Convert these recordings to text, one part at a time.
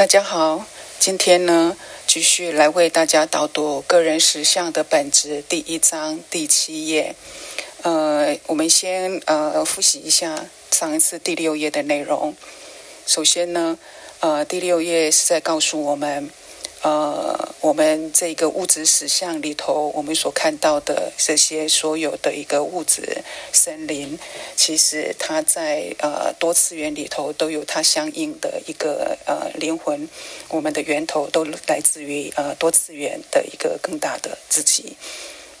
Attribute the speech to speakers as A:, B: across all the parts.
A: 大家好，今天呢，继续来为大家导读个人实相的本质第一章第七页。呃，我们先呃复习一下上一次第六页的内容。首先呢，呃，第六页是在告诉我们。呃，我们这个物质史相里头，我们所看到的这些所有的一个物质森林，其实它在呃多次元里头都有它相应的一个呃灵魂，我们的源头都来自于呃多次元的一个更大的自己。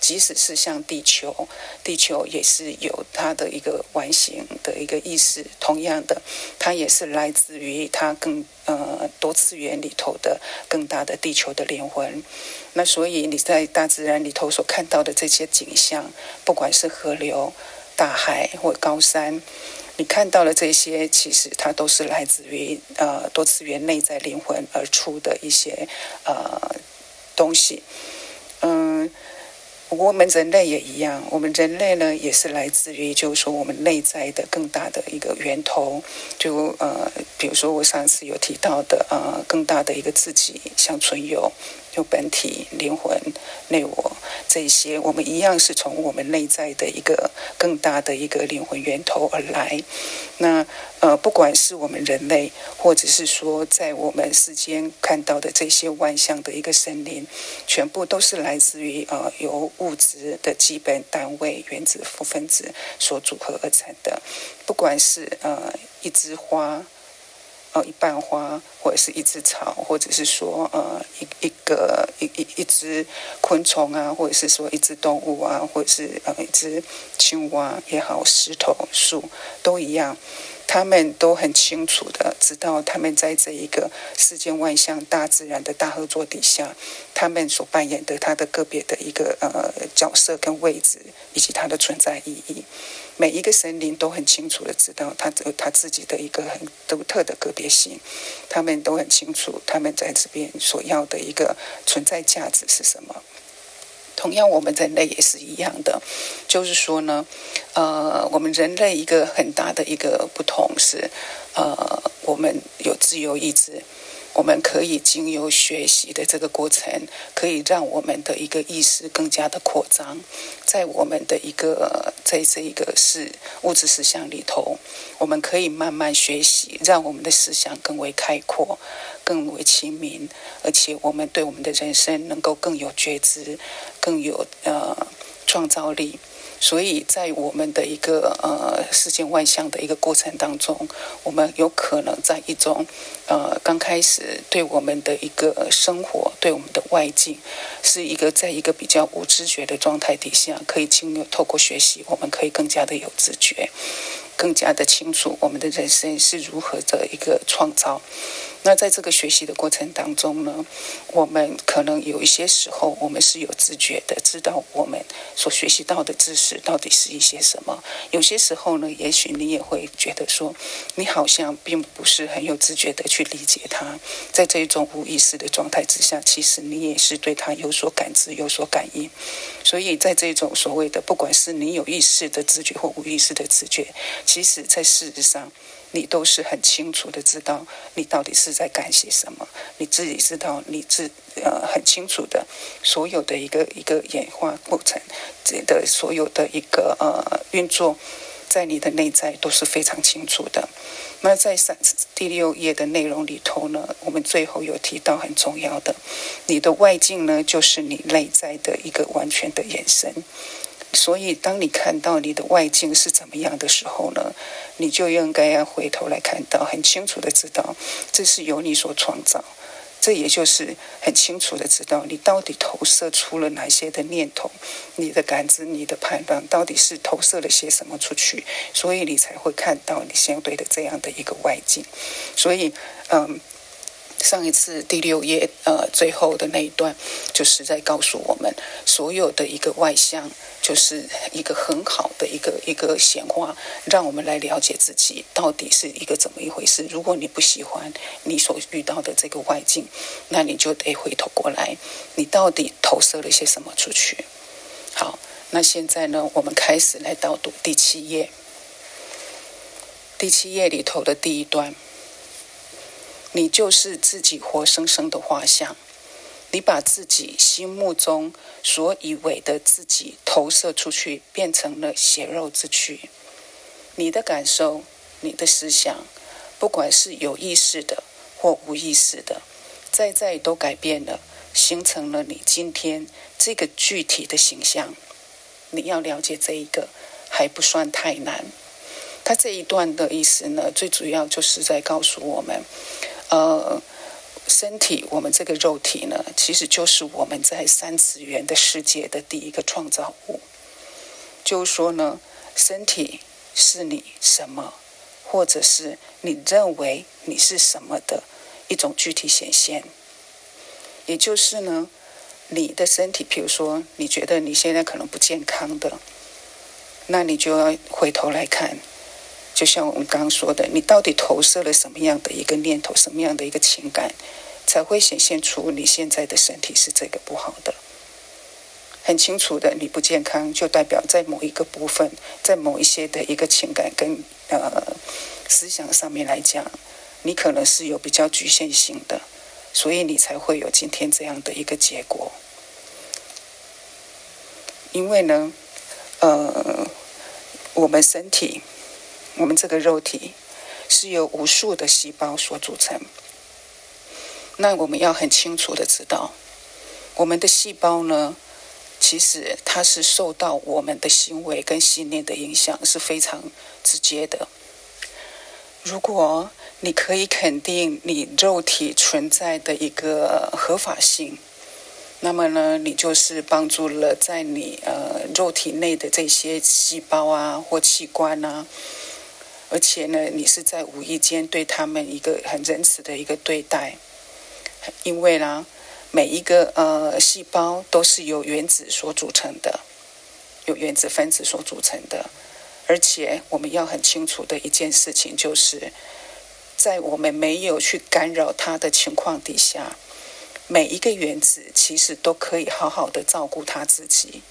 A: 即使是像地球，地球也是有它的一个完形的一个意识。同样的，它也是来自于它更呃多次元里头的更大的地球的灵魂。那所以你在大自然里头所看到的这些景象，不管是河流、大海或高山，你看到了这些，其实它都是来自于呃多次元内在灵魂而出的一些呃东西，我们人类也一样，我们人类呢也是来自于，就是说我们内在的更大的一个源头，就呃，比如说我上次有提到的呃，更大的一个自己，像存有。就本体、灵魂、内我这些，我们一样是从我们内在的一个更大的一个灵魂源头而来。那呃，不管是我们人类，或者是说在我们世间看到的这些万象的一个森林，全部都是来自于呃由物质的基本单位原子、负分子所组合而成的。不管是呃一枝花。呃，一瓣花，或者是一只草，或者是说，呃，一一个一一一只昆虫啊，或者是说一只动物啊，或者是呃一只青蛙也好，石头、树都一样，他们都很清楚的知道，他们在这一个世间万象、大自然的大合作底下，他们所扮演的他的个别的一个呃角色跟位置，以及它的存在意义。每一个神灵都很清楚的知道他有他自己的一个很独特的个别性，他们都很清楚他们在这边所要的一个存在价值是什么。同样，我们人类也是一样的，就是说呢，呃，我们人类一个很大的一个不同是，呃，我们有自由意志。我们可以经由学习的这个过程，可以让我们的一个意识更加的扩张，在我们的一个在这一个是物质思想里头，我们可以慢慢学习，让我们的思想更为开阔，更为清明，而且我们对我们的人生能够更有觉知，更有呃创造力。所以在我们的一个呃世间万象的一个过程当中，我们有可能在一种呃刚开始对我们的一个生活、对我们的外境，是一个在一个比较无知觉的状态底下，可以经由透过学习，我们可以更加的有自觉，更加的清楚我们的人生是如何的一个创造。那在这个学习的过程当中呢，我们可能有一些时候，我们是有自觉的，知道我们所学习到的知识到底是一些什么。有些时候呢，也许你也会觉得说，你好像并不是很有自觉的去理解它。在这种无意识的状态之下，其实你也是对它有所感知、有所感应。所以在这种所谓的，不管是你有意识的知觉或无意识的知觉，其实在事实上。你都是很清楚的知道你到底是在干些什么，你自己知道你自呃很清楚的所有的一个一个演化过程，这的所有的一个呃运作，在你的内在都是非常清楚的。那在三第六页的内容里头呢，我们最后有提到很重要的，你的外境呢就是你内在的一个完全的延伸。所以，当你看到你的外境是怎么样的时候呢，你就应该要回头来看到，很清楚的知道，这是由你所创造。这也就是很清楚的知道，你到底投射出了哪些的念头，你的感知、你的判断，到底是投射了些什么出去，所以你才会看到你相对的这样的一个外境。所以，嗯。上一次第六页，呃，最后的那一段，就是在告诉我们，所有的一个外向，就是一个很好的一个一个显化，让我们来了解自己到底是一个怎么一回事。如果你不喜欢你所遇到的这个外境，那你就得回头过来，你到底投射了些什么出去？好，那现在呢，我们开始来导读第七页，第七页里头的第一段。你就是自己活生生的画像。你把自己心目中所以为的自己投射出去，变成了血肉之躯。你的感受，你的思想，不管是有意识的或无意识的，在在都改变了，形成了你今天这个具体的形象。你要了解这一个，还不算太难。他这一段的意思呢，最主要就是在告诉我们，呃。身体，我们这个肉体呢，其实就是我们在三次元的世界的第一个创造物。就是说呢，身体是你什么，或者是你认为你是什么的一种具体显现。也就是呢，你的身体，比如说你觉得你现在可能不健康的，那你就要回头来看，就像我们刚刚说的，你到底投射了什么样的一个念头，什么样的一个情感？才会显现出你现在的身体是这个不好的，很清楚的。你不健康，就代表在某一个部分，在某一些的一个情感跟呃思想上面来讲，你可能是有比较局限性的，所以你才会有今天这样的一个结果。因为呢，呃，我们身体，我们这个肉体是由无数的细胞所组成。那我们要很清楚的知道，我们的细胞呢，其实它是受到我们的行为跟信念的影响是非常直接的。如果你可以肯定你肉体存在的一个合法性，那么呢，你就是帮助了在你呃肉体内的这些细胞啊或器官啊，而且呢，你是在无意间对他们一个很仁慈的一个对待。因为呢，每一个呃细胞都是由原子所组成的，由原子分子所组成的。而且我们要很清楚的一件事情，就是在我们没有去干扰它的情况底下，每一个原子其实都可以好好的照顾它自己。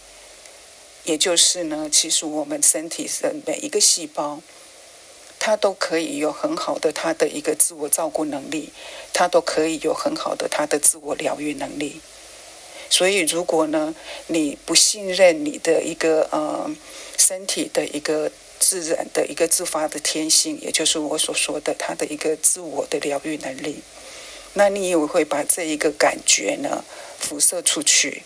A: 也就是呢，其实我们身体的每一个细胞。他都可以有很好的他的一个自我照顾能力，他都可以有很好的他的自我疗愈能力。所以，如果呢你不信任你的一个呃身体的一个自然的一个自发的天性，也就是我所说的他的一个自我的疗愈能力，那你也会把这一个感觉呢辐射出去。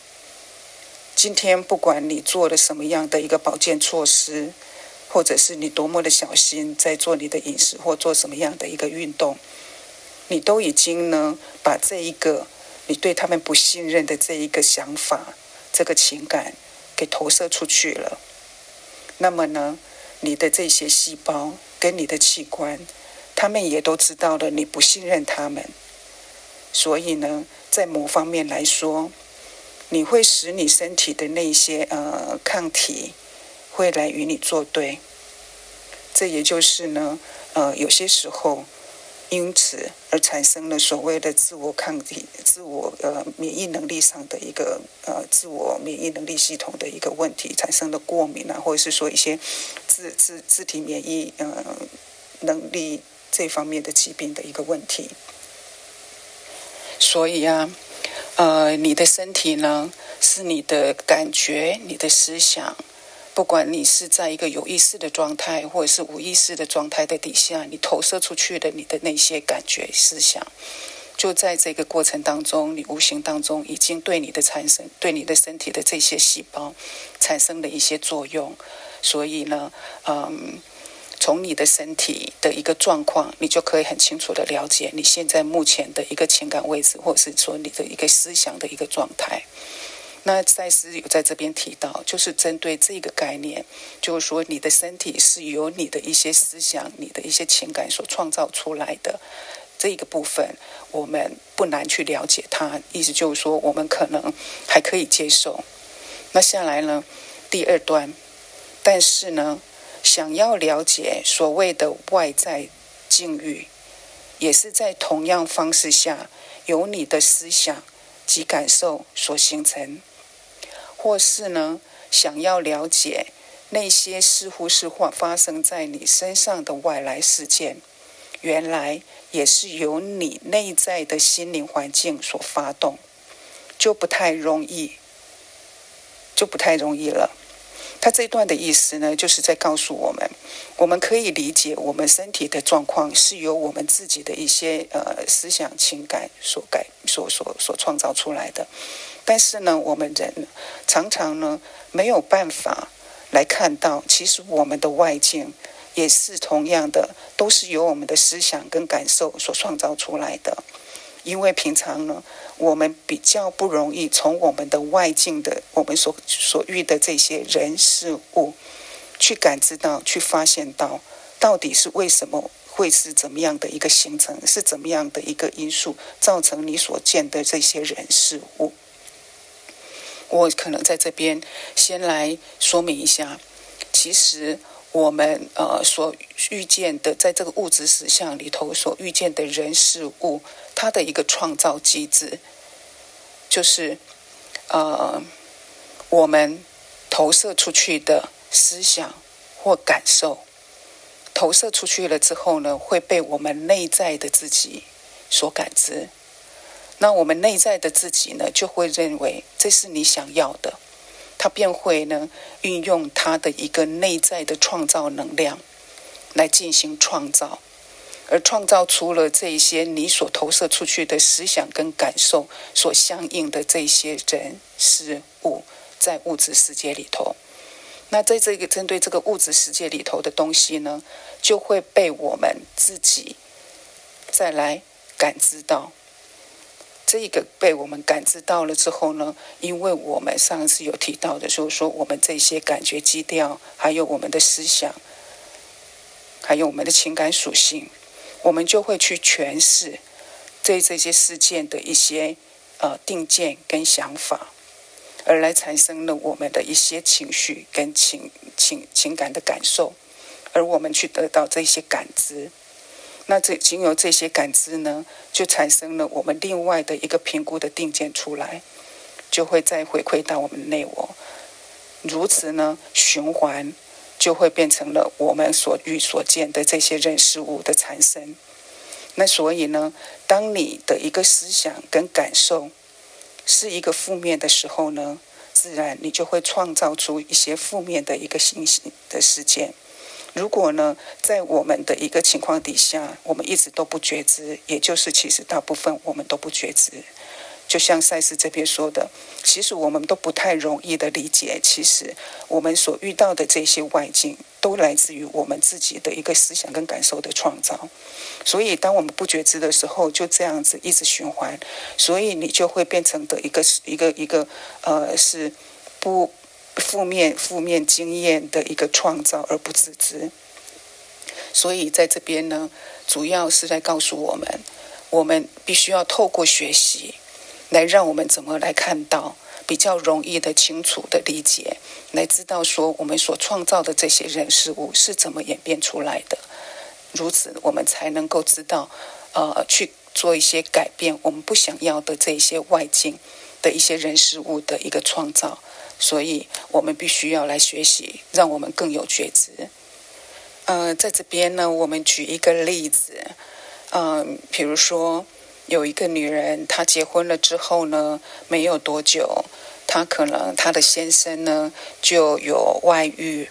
A: 今天不管你做了什么样的一个保健措施。或者是你多么的小心在做你的饮食或做什么样的一个运动，你都已经呢把这一个你对他们不信任的这一个想法、这个情感给投射出去了。那么呢，你的这些细胞跟你的器官，他们也都知道了你不信任他们，所以呢，在某方面来说，你会使你身体的那些呃抗体。会来与你作对，这也就是呢，呃，有些时候因此而产生了所谓的自我抗体、自我呃免疫能力上的一个呃自我免疫能力系统的一个问题，产生了过敏啊，或者是说一些自自自体免疫呃能力这方面的疾病的一个问题。所以啊，呃，你的身体呢，是你的感觉、你的思想。不管你是在一个有意识的状态，或者是无意识的状态的底下，你投射出去的你的那些感觉、思想，就在这个过程当中，你无形当中已经对你的产生、对你的身体的这些细胞产生了一些作用。所以呢，嗯，从你的身体的一个状况，你就可以很清楚的了解你现在目前的一个情感位置，或者是说你的一个思想的一个状态。那赛斯有在这边提到，就是针对这个概念，就是说你的身体是由你的一些思想、你的一些情感所创造出来的这个部分，我们不难去了解它。意思就是说，我们可能还可以接受。那下来呢，第二段，但是呢，想要了解所谓的外在境遇，也是在同样方式下，由你的思想及感受所形成。或是呢，想要了解那些似乎是发发生在你身上的外来事件，原来也是由你内在的心灵环境所发动，就不太容易，就不太容易了。他这段的意思呢，就是在告诉我们，我们可以理解我们身体的状况是由我们自己的一些呃思想情感所改、所所所创造出来的。但是呢，我们人常常呢没有办法来看到，其实我们的外境也是同样的，都是由我们的思想跟感受所创造出来的。因为平常呢，我们比较不容易从我们的外境的我们所所遇的这些人事物，去感知到、去发现到，到底是为什么会是怎么样的一个形成，是怎么样的一个因素造成你所见的这些人事物。我可能在这边先来说明一下，其实我们呃所遇见的，在这个物质实相里头所遇见的人事物，它的一个创造机制，就是呃我们投射出去的思想或感受，投射出去了之后呢，会被我们内在的自己所感知。那我们内在的自己呢，就会认为这是你想要的，他便会呢运用他的一个内在的创造能量来进行创造，而创造出了这些你所投射出去的思想跟感受所相应的这些人事物，在物质世界里头。那在这个针对这个物质世界里头的东西呢，就会被我们自己再来感知到。这个被我们感知到了之后呢，因为我们上次有提到的，就是说我们这些感觉基调，还有我们的思想，还有我们的情感属性，我们就会去诠释对这些事件的一些呃定见跟想法，而来产生了我们的一些情绪跟情情情感的感受，而我们去得到这些感知。那这经由这些感知呢，就产生了我们另外的一个评估的定见出来，就会再回馈到我们内我，如此呢循环，就会变成了我们所遇所见的这些人事物的产生。那所以呢，当你的一个思想跟感受是一个负面的时候呢，自然你就会创造出一些负面的一个信息的事件。如果呢，在我们的一个情况底下，我们一直都不觉知，也就是其实大部分我们都不觉知。就像赛斯这边说的，其实我们都不太容易的理解，其实我们所遇到的这些外境，都来自于我们自己的一个思想跟感受的创造。所以，当我们不觉知的时候，就这样子一直循环，所以你就会变成的一个一个一个呃是不。负面负面经验的一个创造而不自知，所以在这边呢，主要是在告诉我们，我们必须要透过学习，来让我们怎么来看到比较容易的、清楚的理解，来知道说我们所创造的这些人事物是怎么演变出来的，如此我们才能够知道，呃，去做一些改变我们不想要的这些外境的一些人事物的一个创造。所以我们必须要来学习，让我们更有觉知。呃，在这边呢，我们举一个例子，嗯，比如说有一个女人，她结婚了之后呢，没有多久，她可能她的先生呢就有外遇，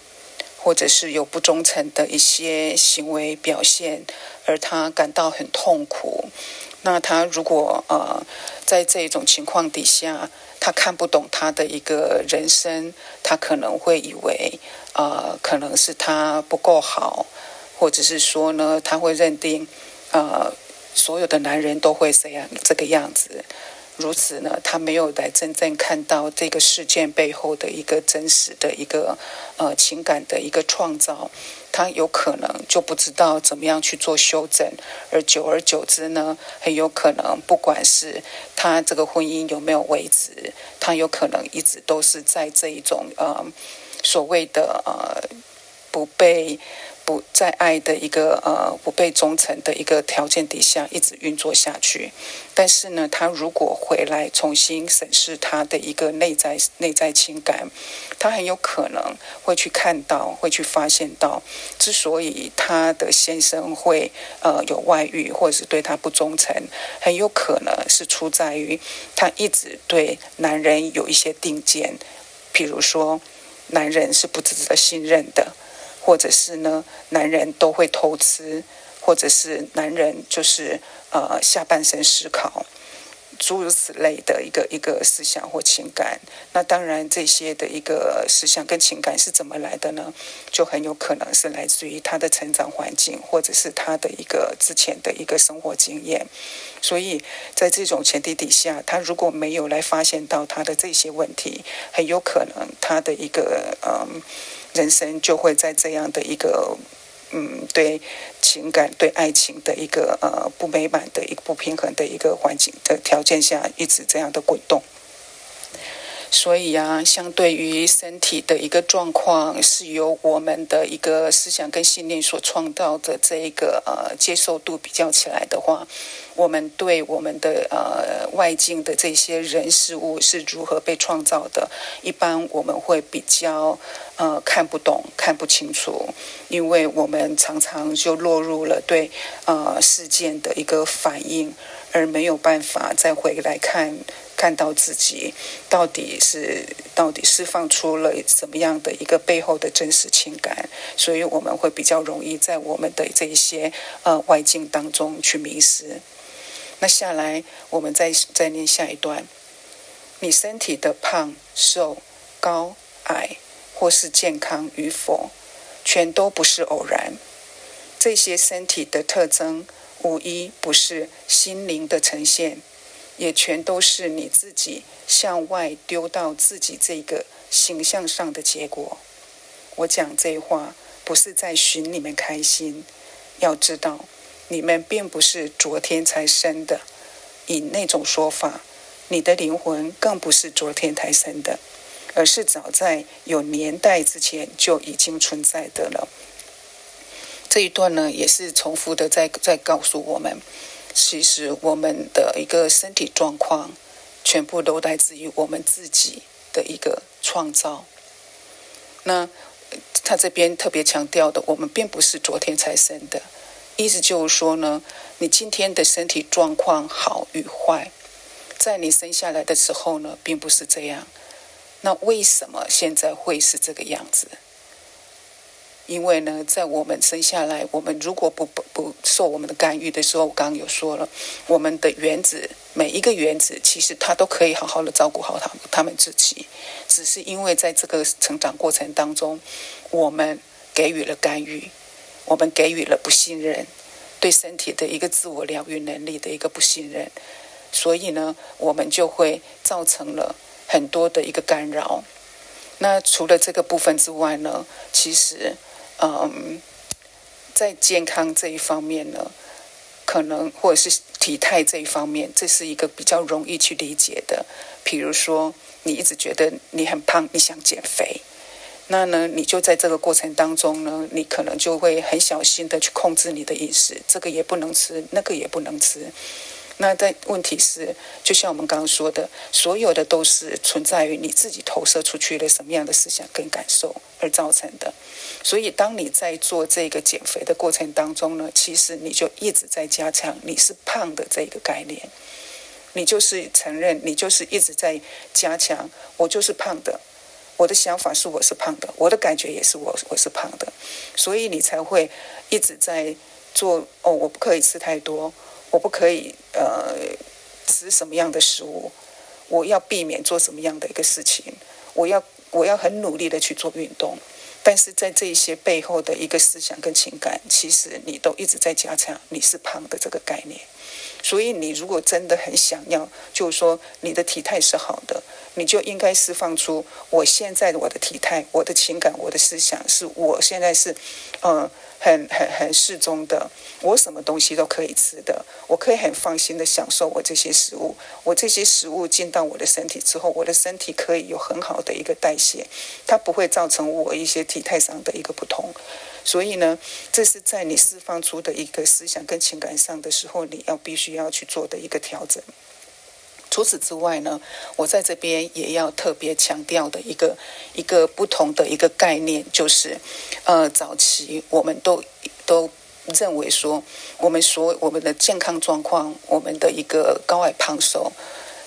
A: 或者是有不忠诚的一些行为表现，而她感到很痛苦。那他如果呃在这种情况底下，他看不懂他的一个人生，他可能会以为，呃，可能是他不够好，或者是说呢，他会认定，呃，所有的男人都会这样这个样子。如此。呢，他没有来真正看到这个事件背后的一个真实的一个呃情感的一个创造，他有可能就不知道怎么样去做修正，而久而久之呢，很有可能不管是他这个婚姻有没有维持，他有可能一直都是在这一种呃所谓的呃不被不在爱的一个呃不被忠诚的一个条件底下一直运作下去，但是呢，他如果回来重新审视他的一个内在内在情感，他很有可能会去看到，会去发现到，之所以他的先生会呃有外遇或者是对他不忠诚，很有可能是出在于他一直对男人有一些定见，譬如说，男人是不值得信任的。或者是呢，男人都会偷吃，或者是男人就是呃下半身思考，诸如此类的一个一个思想或情感。那当然这些的一个思想跟情感是怎么来的呢？就很有可能是来自于他的成长环境，或者是他的一个之前的一个生活经验。所以在这种前提底下，他如果没有来发现到他的这些问题，很有可能他的一个嗯。人生就会在这样的一个，嗯，对情感、对爱情的一个呃不美满的一个不平衡的一个环境的条件下，一直这样的滚动。所以啊，相对于身体的一个状况，是由我们的一个思想跟信念所创造的这一个呃接受度比较起来的话，我们对我们的呃外境的这些人事物是如何被创造的，一般我们会比较呃看不懂、看不清楚，因为我们常常就落入了对呃事件的一个反应，而没有办法再回来看。看到自己到底是到底释放出了怎么样的一个背后的真实情感，所以我们会比较容易在我们的这一些呃外境当中去迷失。那下来我们再再念下一段：你身体的胖瘦、高矮，或是健康与否，全都不是偶然。这些身体的特征，无一不是心灵的呈现。也全都是你自己向外丢到自己这个形象上的结果。我讲这话不是在寻你们开心，要知道你们并不是昨天才生的。以那种说法，你的灵魂更不是昨天才生的，而是早在有年代之前就已经存在的了。这一段呢，也是重复的在在告诉我们。其实我们的一个身体状况，全部都来自于我们自己的一个创造。那他这边特别强调的，我们并不是昨天才生的，意思就是说呢，你今天的身体状况好与坏，在你生下来的时候呢，并不是这样。那为什么现在会是这个样子？因为呢，在我们生下来，我们如果不不受我们的干预的时候，我刚刚有说了，我们的原子每一个原子其实它都可以好好的照顾好他他们自己，只是因为在这个成长过程当中，我们给予了干预，我们给予了不信任，对身体的一个自我疗愈能力的一个不信任，所以呢，我们就会造成了很多的一个干扰。那除了这个部分之外呢，其实。嗯，在健康这一方面呢，可能或者是体态这一方面，这是一个比较容易去理解的。比如说，你一直觉得你很胖，你想减肥，那呢，你就在这个过程当中呢，你可能就会很小心的去控制你的饮食，这个也不能吃，那个也不能吃。那但问题是，就像我们刚刚说的，所有的都是存在于你自己投射出去的什么样的思想跟感受而造成的。所以，当你在做这个减肥的过程当中呢，其实你就一直在加强你是胖的这个概念，你就是承认，你就是一直在加强，我就是胖的，我的想法是我是胖的，我的感觉也是我我是胖的，所以你才会一直在做哦，我不可以吃太多。我不可以呃吃什么样的食物，我要避免做什么样的一个事情，我要我要很努力的去做运动，但是在这些背后的一个思想跟情感，其实你都一直在加强你是胖的这个概念。所以你如果真的很想要，就是说你的体态是好的，你就应该释放出我现在的我的体态、我的情感、我的思想，是我现在是，嗯。很很很适中的，我什么东西都可以吃的，我可以很放心的享受我这些食物。我这些食物进到我的身体之后，我的身体可以有很好的一个代谢，它不会造成我一些体态上的一个不同。所以呢，这是在你释放出的一个思想跟情感上的时候，你要必须要去做的一个调整。除此之外呢，我在这边也要特别强调的一个一个不同的一个概念，就是，呃，早期我们都都认为说，我们所我们的健康状况，我们的一个高矮胖瘦，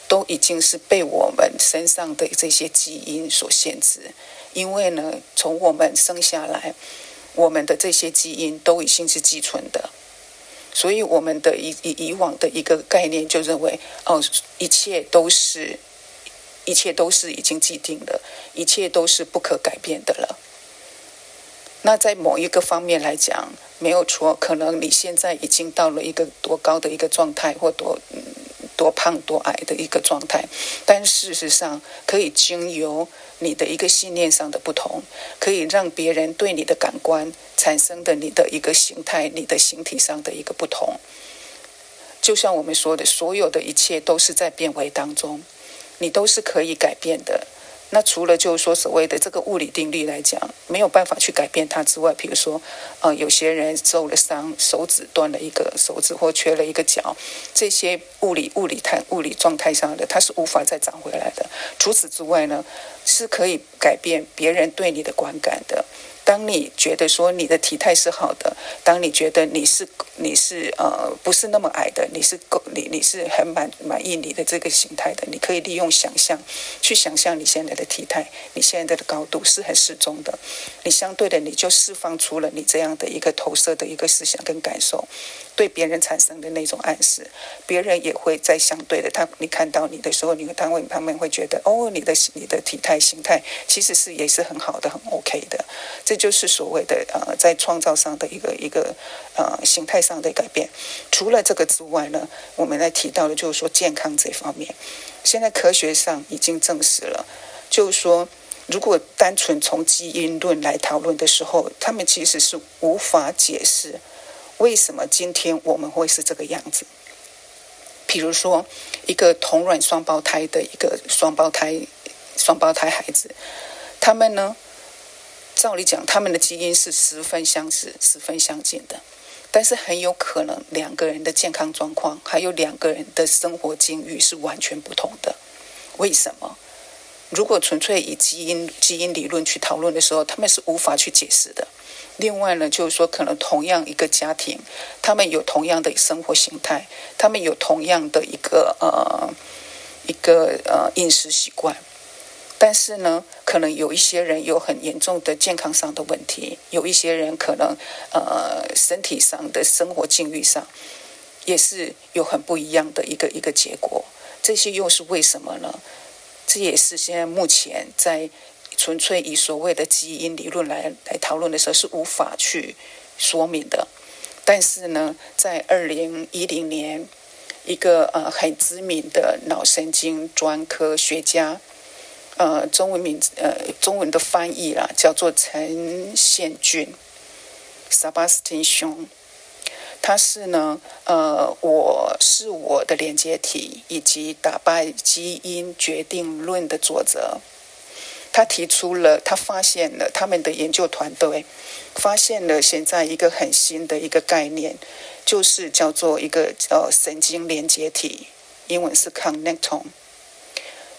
A: 都已经是被我们身上的这些基因所限制，因为呢，从我们生下来，我们的这些基因都已经是寄存的。所以，我们的以以以往的一个概念就认为，哦，一切都是，一切都是已经既定的，一切都是不可改变的了。那在某一个方面来讲，没有错，可能你现在已经到了一个多高的一个状态，或多嗯多胖多矮的一个状态，但事实上，可以经由你的一个信念上的不同，可以让别人对你的感官。产生的你的一个形态，你的形体上的一个不同，就像我们说的，所有的一切都是在变为当中，你都是可以改变的。那除了就是说所谓的这个物理定律来讲，没有办法去改变它之外，比如说，呃，有些人受了伤，手指断了一个手指或缺了一个脚，这些物理物理态物理状态上的，它是无法再长回来的。除此之外呢，是可以改变别人对你的观感的。当你觉得说你的体态是好的，当你觉得你是你是呃不是那么矮的，你是够你你是很满满意你的这个形态的，你可以利用想象去想象你现在的体态，你现在的高度是很适中的，你相对的你就释放出了你这样的一个投射的一个思想跟感受。对别人产生的那种暗示，别人也会在相对的他，你看到你的时候，你的单位他们会觉得，哦，你的你的体态形态其实是也是很好的，很 OK 的。这就是所谓的呃，在创造上的一个一个呃形态上的改变。除了这个之外呢，我们来提到的就是说健康这方面，现在科学上已经证实了，就是说，如果单纯从基因论来讨论的时候，他们其实是无法解释。为什么今天我们会是这个样子？比如说，一个同卵双胞胎的一个双胞胎双胞胎孩子，他们呢，照理讲，他们的基因是十分相似、十分相近的，但是很有可能两个人的健康状况，还有两个人的生活境遇是完全不同的。为什么？如果纯粹以基因基因理论去讨论的时候，他们是无法去解释的。另外呢，就是说，可能同样一个家庭，他们有同样的生活形态，他们有同样的一个呃一个呃饮食习惯，但是呢，可能有一些人有很严重的健康上的问题，有一些人可能呃身体上的生活境遇上也是有很不一样的一个一个结果。这些又是为什么呢？这也是现在目前在。纯粹以所谓的基因理论来来讨论的时候是无法去说明的。但是呢，在二零一零年，一个呃很知名的脑神经专科学家，呃中文名呃中文的翻译啦，叫做陈宪俊 （Sebastian Shong），他是呢呃我是我的连接体以及打败基因决定论的作者。他提出了，他发现了他们的研究团队发现了现在一个很新的一个概念，就是叫做一个呃神经连接体，英文是 connectome。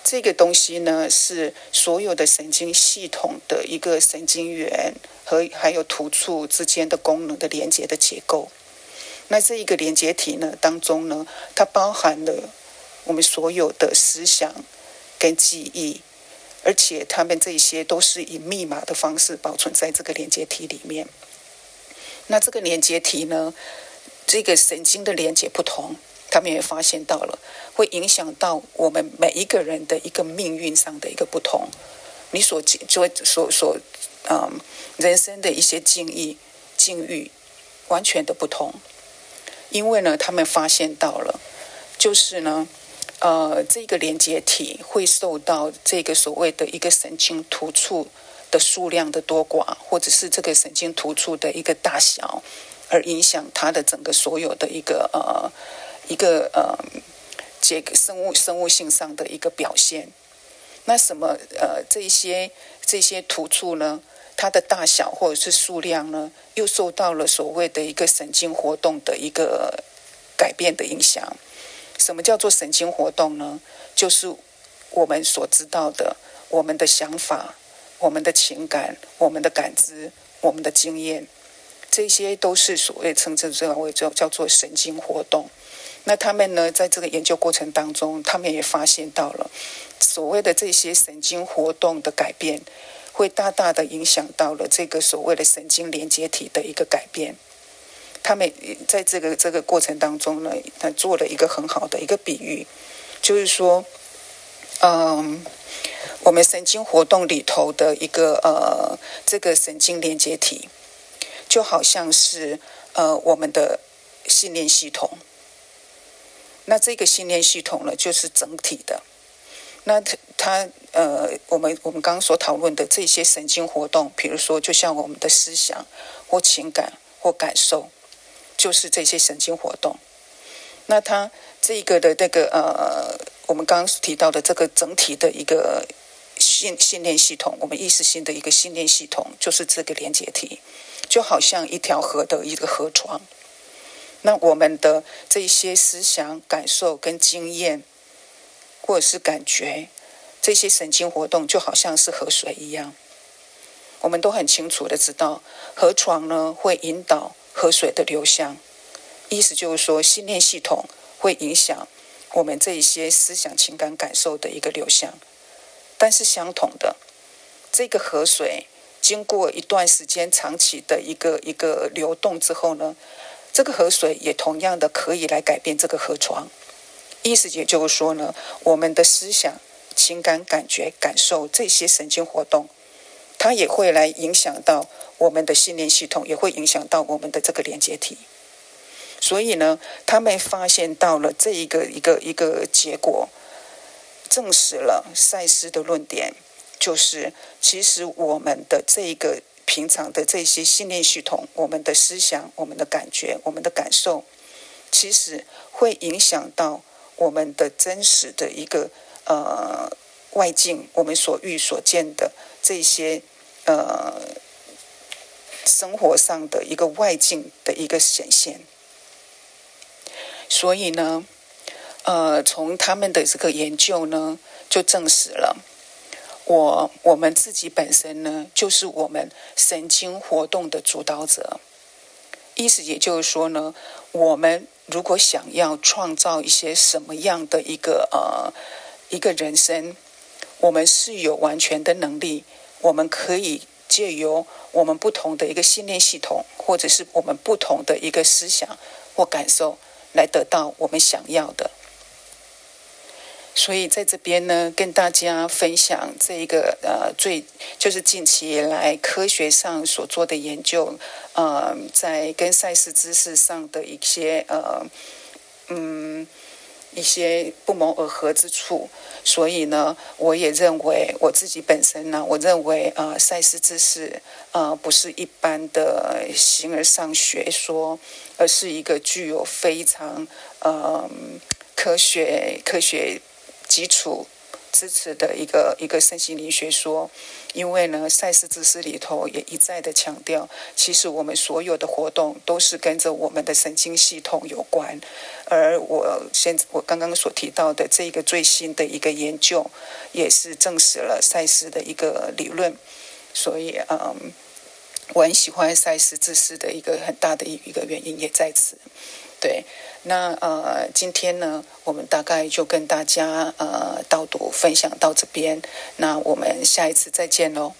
A: 这个东西呢是所有的神经系统的一个神经元和还有突触之间的功能的连接的结构。那这一个连接体呢当中呢，它包含了我们所有的思想跟记忆。而且他们这些都是以密码的方式保存在这个连接体里面。那这个连接体呢，这个神经的连接不同，他们也发现到了，会影响到我们每一个人的一个命运上的一个不同。你所就所所嗯人生的一些境遇境遇完全的不同，因为呢，他们发现到了，就是呢。呃，这个连接体会受到这个所谓的一个神经突触的数量的多寡，或者是这个神经突触的一个大小，而影响它的整个所有的一个呃一个呃这个生物生物性上的一个表现。那什么呃这些这些突触呢？它的大小或者是数量呢，又受到了所谓的一个神经活动的一个改变的影响。什么叫做神经活动呢？就是我们所知道的，我们的想法、我们的情感、我们的感知、我们的经验，这些都是所谓称之为叫叫做神经活动。那他们呢，在这个研究过程当中，他们也发现到了所谓的这些神经活动的改变，会大大的影响到了这个所谓的神经连接体的一个改变。他们在这个这个过程当中呢，他做了一个很好的一个比喻，就是说，嗯，我们神经活动里头的一个呃这个神经连接体，就好像是呃我们的信念系统。那这个信念系统呢，就是整体的。那它它呃，我们我们刚刚所讨论的这些神经活动，比如说，就像我们的思想或情感或感受，就是这些神经活动。那它这个的那个呃，我们刚刚提到的这个整体的一个信信念系统，我们意识性的一个信念系统，就是这个连接体，就好像一条河的一个河床。那我们的这些思想、感受跟经验，或者是感觉，这些神经活动就好像是河水一样。我们都很清楚的知道，河床呢会引导河水的流向，意思就是说，信念系统会影响我们这一些思想、情感、感受的一个流向。但是相同的，这个河水经过一段时间长期的一个一个流动之后呢？这个河水也同样的可以来改变这个河床，意思也就是说呢，我们的思想、情感、感觉、感受这些神经活动，它也会来影响到我们的信念系统，也会影响到我们的这个连接体。所以呢，他们发现到了这一个一个一个结果，证实了赛斯的论点，就是其实我们的这一个。平常的这些信念系统，我们的思想、我们的感觉、我们的感受，其实会影响到我们的真实的一个呃外境，我们所遇所见的这些呃生活上的一个外境的一个显现。所以呢，呃，从他们的这个研究呢，就证实了。我我们自己本身呢，就是我们神经活动的主导者。意思也就是说呢，我们如果想要创造一些什么样的一个呃一个人生，我们是有完全的能力，我们可以借由我们不同的一个信念系统，或者是我们不同的一个思想或感受，来得到我们想要的。所以在这边呢，跟大家分享这一个呃，最就是近期以来科学上所做的研究，呃，在跟赛事知识上的一些呃，嗯，一些不谋而合之处。所以呢，我也认为我自己本身呢，我认为啊，赛事知识啊，不是一般的形而上学说，而是一个具有非常呃科学科学。基础支持的一个一个身心灵学说，因为呢，赛事知识里头也一再的强调，其实我们所有的活动都是跟着我们的神经系统有关。而我现我刚刚所提到的这个最新的一个研究，也是证实了赛事的一个理论。所以，嗯，我很喜欢赛事知识的一个很大的一个原因也在此。对。那呃，今天呢，我们大概就跟大家呃导读分享到这边，那我们下一次再见喽。